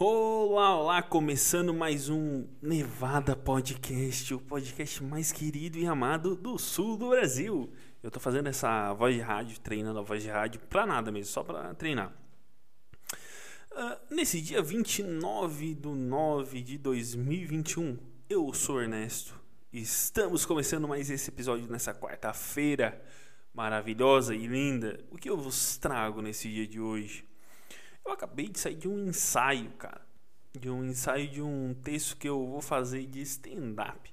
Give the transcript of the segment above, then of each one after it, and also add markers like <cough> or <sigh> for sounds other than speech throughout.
Olá, olá, começando mais um Nevada Podcast, o podcast mais querido e amado do sul do Brasil. Eu tô fazendo essa voz de rádio, treinando a voz de rádio pra nada mesmo, só pra treinar. Uh, nesse dia 29 de 9 de 2021, eu sou Ernesto. Estamos começando mais esse episódio nessa quarta-feira maravilhosa e linda. O que eu vos trago nesse dia de hoje? Eu acabei de sair de um ensaio, cara. De um ensaio de um texto que eu vou fazer de stand-up.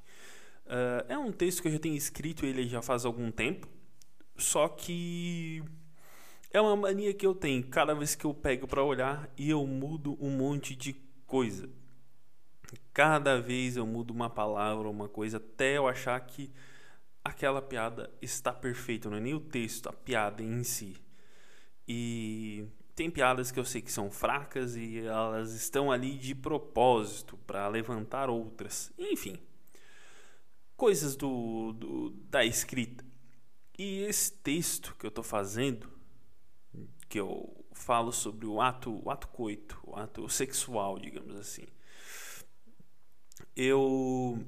Uh, é um texto que eu já tenho escrito ele já faz algum tempo. Só que é uma mania que eu tenho. Cada vez que eu pego para olhar e eu mudo um monte de coisa. Cada vez eu mudo uma palavra, uma coisa, até eu achar que aquela piada está perfeita. Não é nem o texto, a piada em si. E tem piadas que eu sei que são fracas e elas estão ali de propósito para levantar outras. Enfim, coisas do, do, da escrita. E esse texto que eu estou fazendo, que eu falo sobre o ato, o ato coito, o ato sexual, digamos assim. Eu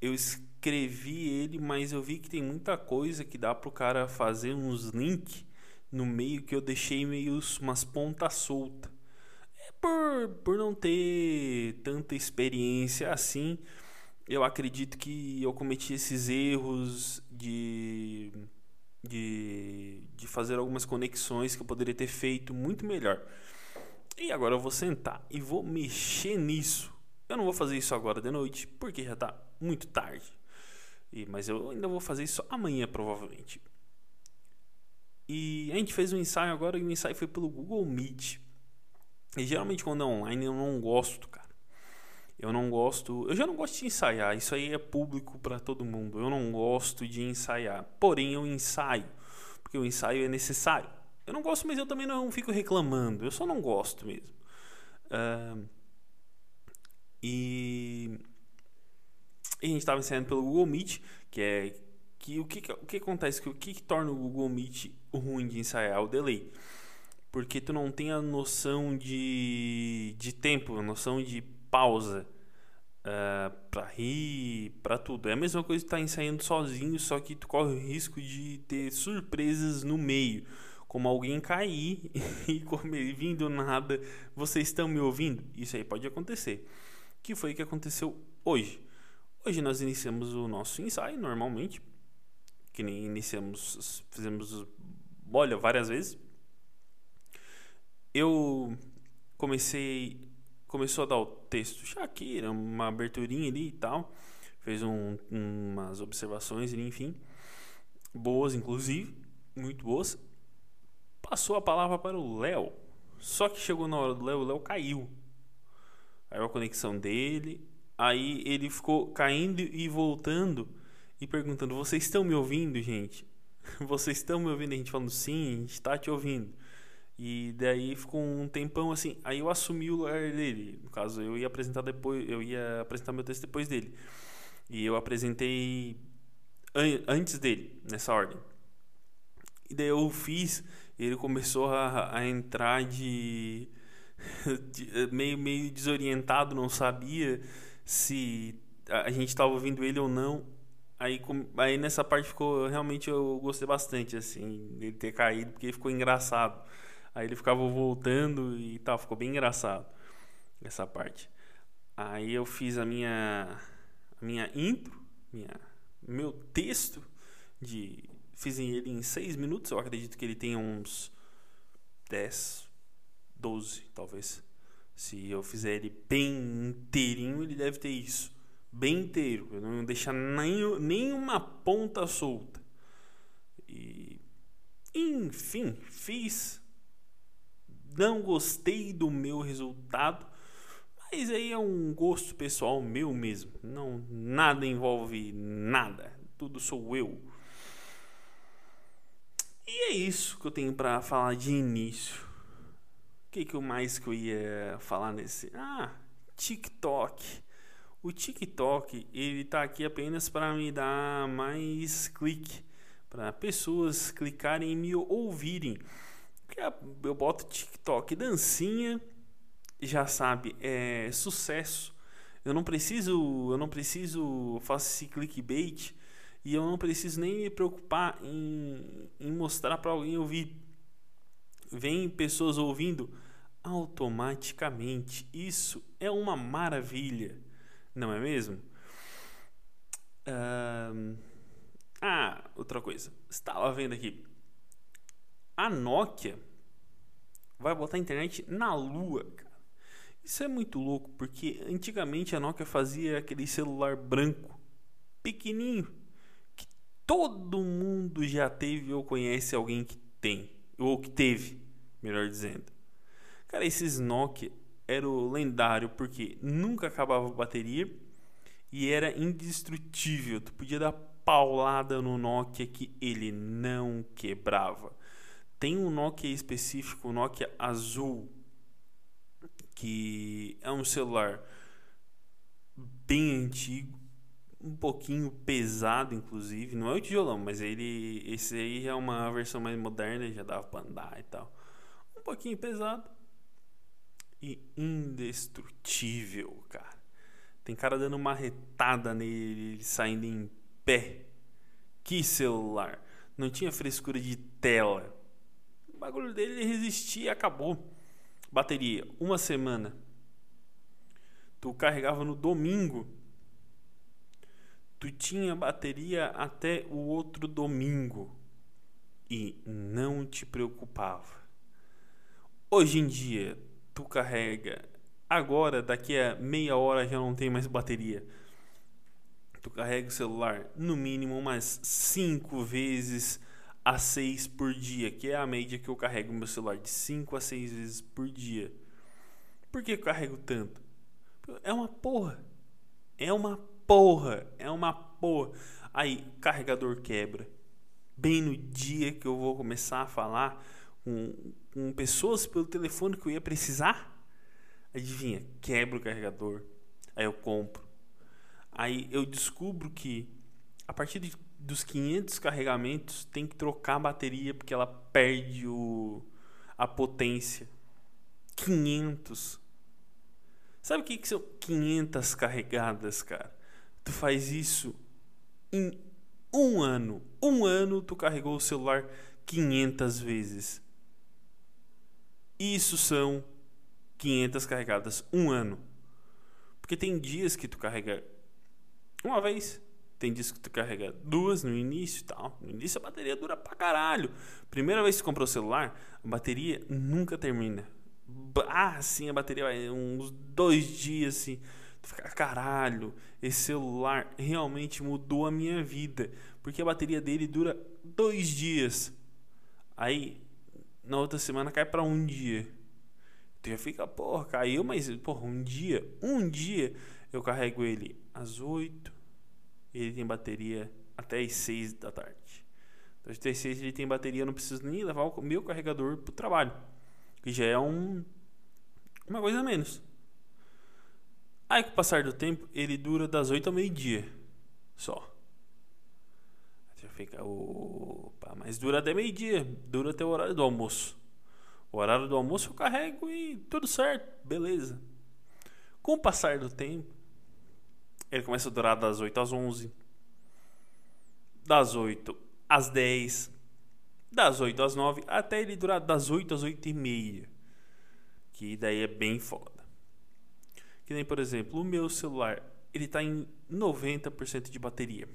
eu escrevi ele, mas eu vi que tem muita coisa que dá para o cara fazer uns links no meio que eu deixei meio umas pontas soltas. É por, por não ter tanta experiência assim, eu acredito que eu cometi esses erros de, de, de fazer algumas conexões que eu poderia ter feito muito melhor. E agora eu vou sentar e vou mexer nisso. Eu não vou fazer isso agora de noite, porque já está muito tarde. E, mas eu ainda vou fazer isso amanhã, provavelmente. E a gente fez um ensaio agora e o ensaio foi pelo Google Meet. E geralmente quando é online eu não gosto, cara. Eu não gosto. Eu já não gosto de ensaiar. Isso aí é público para todo mundo. Eu não gosto de ensaiar. Porém, eu ensaio. Porque o ensaio é necessário. Eu não gosto, mas eu também não fico reclamando. Eu só não gosto mesmo. Uh, e, e a gente estava ensaiando pelo Google Meet, que é que o que, o que acontece que o que, que torna o Google Meet ruim de ensaiar é o delay. Porque tu não tem a noção de, de tempo, a noção de pausa uh, para rir, para tudo. É a mesma coisa que tá ensaiando sozinho, só que tu corre o risco de ter surpresas no meio, como alguém cair <laughs> e comer, vindo nada. Vocês estão me ouvindo? Isso aí pode acontecer. Que foi o que aconteceu hoje. Hoje nós iniciamos o nosso ensaio normalmente, que nem iniciamos, fizemos olha várias vezes. Eu comecei, começou a dar o texto Shakira, uma aberturinha ali e tal, fez um, umas observações ali, enfim, boas inclusive, muito boas. Passou a palavra para o Léo, só que chegou na hora do Léo, o Léo caiu. Aí a conexão dele, aí ele ficou caindo e voltando e perguntando: Vocês estão me ouvindo, gente? <laughs> Vocês estão me ouvindo? A gente falando: Sim, a gente está te ouvindo. E daí ficou um tempão assim. Aí eu assumi o lugar dele. No caso, eu ia apresentar depois, eu ia apresentar meu texto depois dele. E eu apresentei an antes dele, nessa ordem. E daí eu fiz, ele começou a, a entrar de, <laughs> de, meio meio desorientado, não sabia se a gente estava ouvindo ele ou não. Aí, aí nessa parte ficou. Realmente eu gostei bastante, assim, dele ter caído, porque ficou engraçado. Aí ele ficava voltando e tal, ficou bem engraçado essa parte. Aí eu fiz a minha a minha intro, minha, meu texto de fiz ele em 6 minutos, eu acredito que ele tenha uns 10, 12, talvez. Se eu fizer ele bem inteirinho, ele deve ter isso bem inteiro, eu não deixar nem, nenhuma ponta solta. E enfim, fiz. Não gostei do meu resultado, mas aí é um gosto pessoal meu mesmo. Não, nada envolve nada. Tudo sou eu. E é isso que eu tenho para falar de início. O que, que eu mais que eu ia falar nesse? Ah, TikTok o TikTok ele está aqui apenas para me dar mais clique, para pessoas clicarem e me ouvirem. Eu boto TikTok dancinha já sabe, é sucesso. Eu não preciso, eu não preciso faço esse clickbait e eu não preciso nem me preocupar em, em mostrar para alguém ouvir. Vem pessoas ouvindo automaticamente. Isso é uma maravilha, não é mesmo? ah, outra coisa. Estava vendo aqui. A Nokia vai botar a internet na lua. Isso é muito louco, porque antigamente a Nokia fazia aquele celular branco, pequenininho, que todo mundo já teve ou conhece alguém que tem, ou que teve, melhor dizendo. Cara, esses Nokia era o lendário porque nunca acabava a bateria e era indestrutível. Tu podia dar paulada no Nokia que ele não quebrava. Tem um Nokia específico, o Nokia azul, que é um celular bem antigo, um pouquinho pesado, inclusive. Não é o tijolão, mas ele, esse aí é uma versão mais moderna, já dava para andar e tal. Um pouquinho pesado e indestrutível, cara. Tem cara dando uma retada nele, saindo em pé. Que celular! Não tinha frescura de tela o bagulho dele resistia e acabou. Bateria, uma semana. Tu carregava no domingo. Tu tinha bateria até o outro domingo. E não te preocupava. Hoje em dia, tu carrega. Agora, daqui a meia hora já não tem mais bateria. Tu carrega o celular no mínimo umas cinco vezes a 6 por dia, que é a média que eu carrego meu celular, de 5 a 6 vezes por dia. Por que eu carrego tanto? É uma porra. É uma porra. É uma porra. Aí, carregador quebra. Bem no dia que eu vou começar a falar com, com pessoas pelo telefone que eu ia precisar. Adivinha? Quebra o carregador. Aí eu compro. Aí eu descubro que a partir de dos 500 carregamentos tem que trocar a bateria porque ela perde o, a potência. 500. Sabe o que, que são 500 carregadas, cara? Tu faz isso em um ano. Um ano tu carregou o celular 500 vezes. Isso são 500 carregadas. Um ano. Porque tem dias que tu carrega uma vez, tem dias que tu carrega duas no início e tal. No início a bateria dura pra caralho. Primeira vez que tu comprou o celular, a bateria nunca termina. Ah, sim, a bateria vai uns dois dias assim. Tu fica, caralho, esse celular realmente mudou a minha vida. Porque a bateria dele dura dois dias. Aí, na outra semana cai para um dia. Tu já fica, porra, caiu, mas, porra, um dia, um dia eu carrego ele às oito ele tem bateria até as 6 da tarde. Então, as 6 ele tem bateria, eu não preciso nem levar o meu carregador para o trabalho, que já é um, uma coisa a menos. Aí, com o passar do tempo, ele dura das 8 ao meio-dia só. Fica, opa, mas dura até meio-dia, dura até o horário do almoço. O horário do almoço eu carrego e tudo certo, beleza. Com o passar do tempo, ele começa a durar das 8 às 11, das 8 às 10, das 8 às 9, até ele durar das 8 às 8 e meia. Que daí é bem foda. Que nem, por exemplo, o meu celular, ele está em 90% de bateria.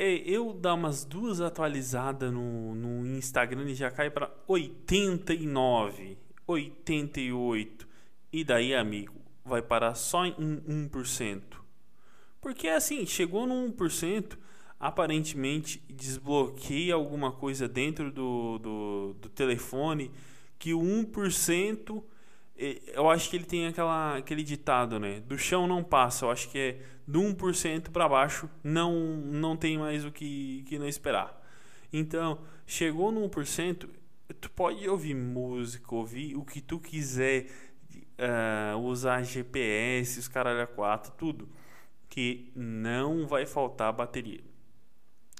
É, eu dar umas duas atualizadas no, no Instagram e já cai para 89, 88. E daí, amigo, vai parar só em 1%. Porque assim, chegou no 1%, aparentemente desbloqueia alguma coisa dentro do, do, do telefone que o 1% eu acho que ele tem aquela, aquele ditado, né? Do chão não passa. Eu acho que é do 1% para baixo não, não tem mais o que, que não esperar. Então, chegou no 1%, tu pode ouvir música, ouvir o que tu quiser uh, usar GPS, os caralho a 4, tudo, que não vai faltar bateria.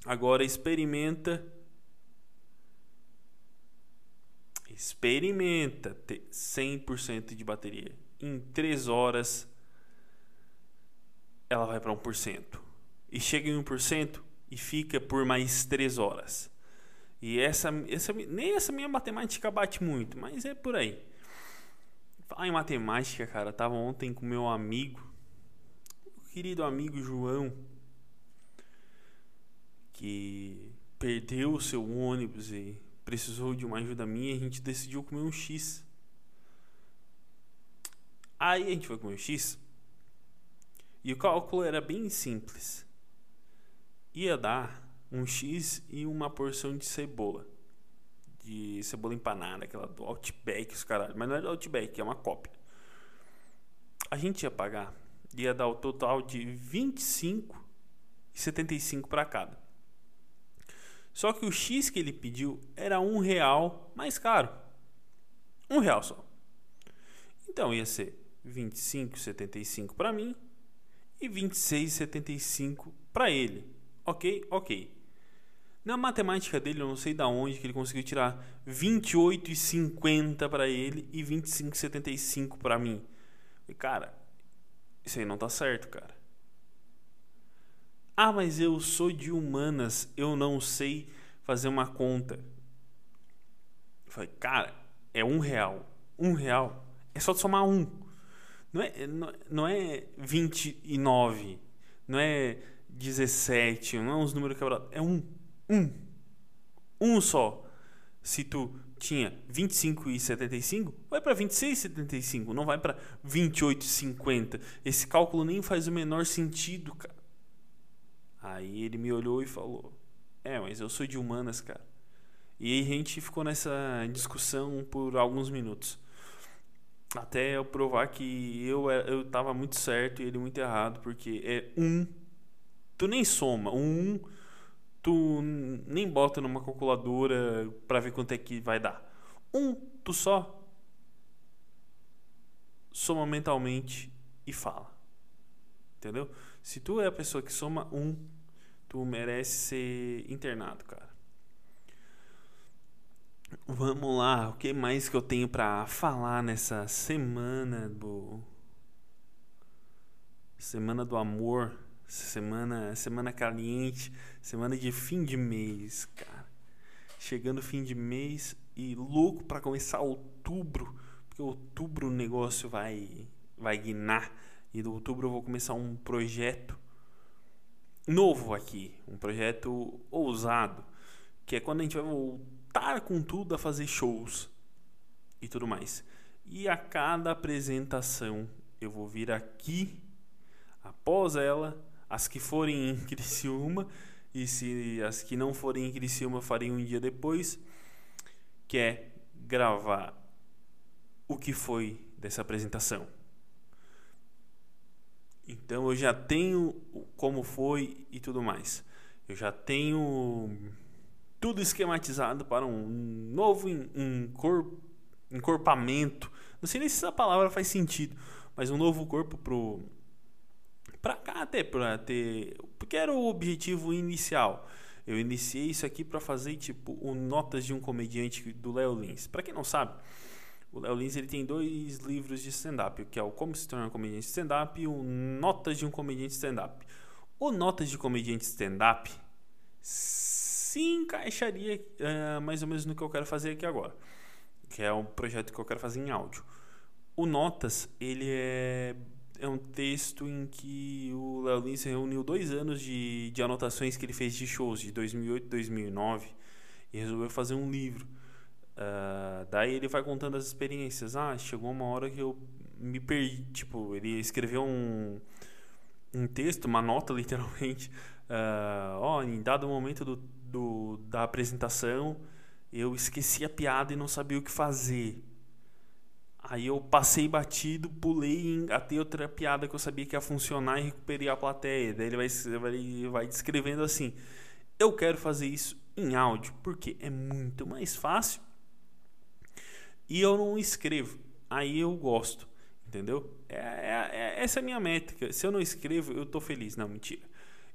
Agora experimenta experimenta ter 100% de bateria. Em 3 horas ela vai para 1%. E chega em 1% e fica por mais 3 horas. E essa, essa nem essa minha matemática bate muito, mas é por aí. Falar em matemática, cara, tava ontem com meu amigo, o querido amigo João, que perdeu o seu ônibus e precisou de uma ajuda minha, a gente decidiu comer um X. Aí a gente foi comer um X. E o cálculo era bem simples. Ia dar um X e uma porção de cebola. De cebola empanada, aquela do Outback, os caralho. Mas não é do Outback, é uma cópia. A gente ia pagar, ia dar o total de 25 e 75 para cada. Só que o X que ele pediu era um real mais caro. Um real só. Então ia ser 25,75 para mim e 26,75 para ele. Ok? Ok. Na matemática dele, eu não sei da onde que ele conseguiu tirar 28,50 para ele e 25,75 para mim. E cara, isso aí não tá certo, cara. Ah, mas eu sou de humanas, eu não sei fazer uma conta. Eu falei, cara, é um real. Um real. É só somar um. Não é, não, é 29, não é 17, não é uns números quebrados. É um. Um. Um só. Se tu tinha 25,75, vai para 26,75, não vai para 28,50. Esse cálculo nem faz o menor sentido, cara. Aí ele me olhou e falou: É, mas eu sou de humanas, cara. E aí a gente ficou nessa discussão por alguns minutos. Até eu provar que eu, eu tava muito certo e ele muito errado, porque é um. Tu nem soma. Um, tu nem bota numa calculadora para ver quanto é que vai dar. Um, tu só soma mentalmente e fala. Entendeu? Se tu é a pessoa que soma um, tu merece ser internado, cara. Vamos lá, o que mais que eu tenho para falar nessa semana do semana do amor, semana semana caliente, semana de fim de mês, cara. Chegando fim de mês e louco para começar outubro, porque outubro o negócio vai vai guinar e do outubro eu vou começar um projeto novo aqui, um projeto ousado, que é quando a gente vai voltar com tudo a fazer shows e tudo mais. E a cada apresentação eu vou vir aqui após ela, as que forem em Criciúma e se as que não forem em Criciúma farei um dia depois, que é gravar o que foi dessa apresentação então eu já tenho como foi e tudo mais. Eu já tenho tudo esquematizado para um novo encorpamento. Não sei nem se essa palavra faz sentido, mas um novo corpo pro para cá até para ter, porque era o objetivo inicial. Eu iniciei isso aqui para fazer tipo o notas de um comediante do Léo Lins. Para quem não sabe, o Léo Lins ele tem dois livros de stand-up, que é o Como se tornar um comediante stand-up e o Notas de um comediante stand-up. O Notas de comediante stand-up se encaixaria uh, mais ou menos no que eu quero fazer aqui agora, que é um projeto que eu quero fazer em áudio. O Notas, ele é, é um texto em que o Léo Lins reuniu dois anos de, de anotações que ele fez de shows de 2008 e 2009 e resolveu fazer um livro. Uh, daí ele vai contando as experiências. Ah, chegou uma hora que eu me perdi. Tipo, ele escreveu um, um texto, uma nota <laughs> literalmente. Uh, ó, em dado momento do, do, da apresentação, eu esqueci a piada e não sabia o que fazer. Aí eu passei batido, pulei até outra piada que eu sabia que ia funcionar e recuperei a plateia. Daí ele vai, ele vai descrevendo assim: Eu quero fazer isso em áudio, porque é muito mais fácil e eu não escrevo. Aí eu gosto, entendeu? É, é, é, essa é a minha métrica. Se eu não escrevo, eu tô feliz. Não, mentira.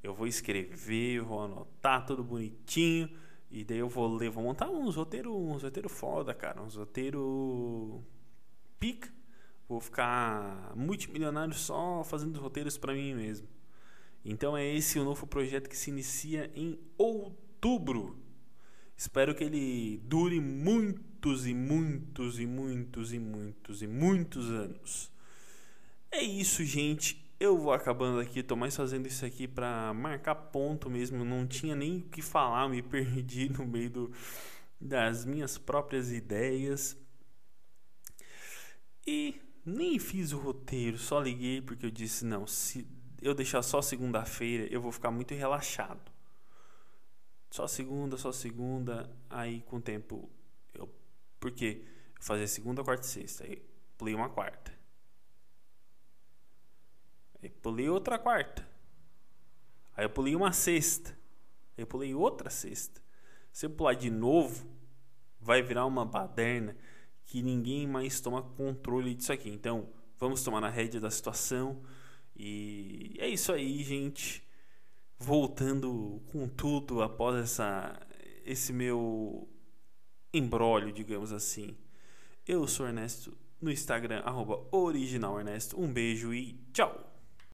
Eu vou escrever, vou anotar tudo bonitinho E daí eu vou ler, vou montar uns roteiros, uns roteiros foda, cara, uns roteiros pica. Vou ficar multimilionário só fazendo roteiros para mim mesmo. Então é esse o novo projeto que se inicia em outubro. Espero que ele dure muitos e muitos e muitos e muitos e muitos anos. É isso, gente. Eu vou acabando aqui, tô mais fazendo isso aqui para marcar ponto mesmo. Não tinha nem o que falar, me <laughs> perdi no meio do, das minhas próprias ideias. E nem fiz o roteiro, só liguei porque eu disse: não, se eu deixar só segunda-feira, eu vou ficar muito relaxado. Só segunda, só segunda, aí com o tempo eu. Porque fazia segunda, quarta e sexta, aí pulei uma quarta. Aí pulei outra quarta. Aí eu pulei uma sexta. Aí eu pulei outra sexta. Se eu pular de novo, vai virar uma baderna que ninguém mais toma controle disso aqui. Então, vamos tomar na rédea da situação. E é isso aí, gente. Voltando com tudo após essa, esse meu embrólio, digamos assim. Eu sou Ernesto no Instagram, arroba original Ernesto. Um beijo e tchau!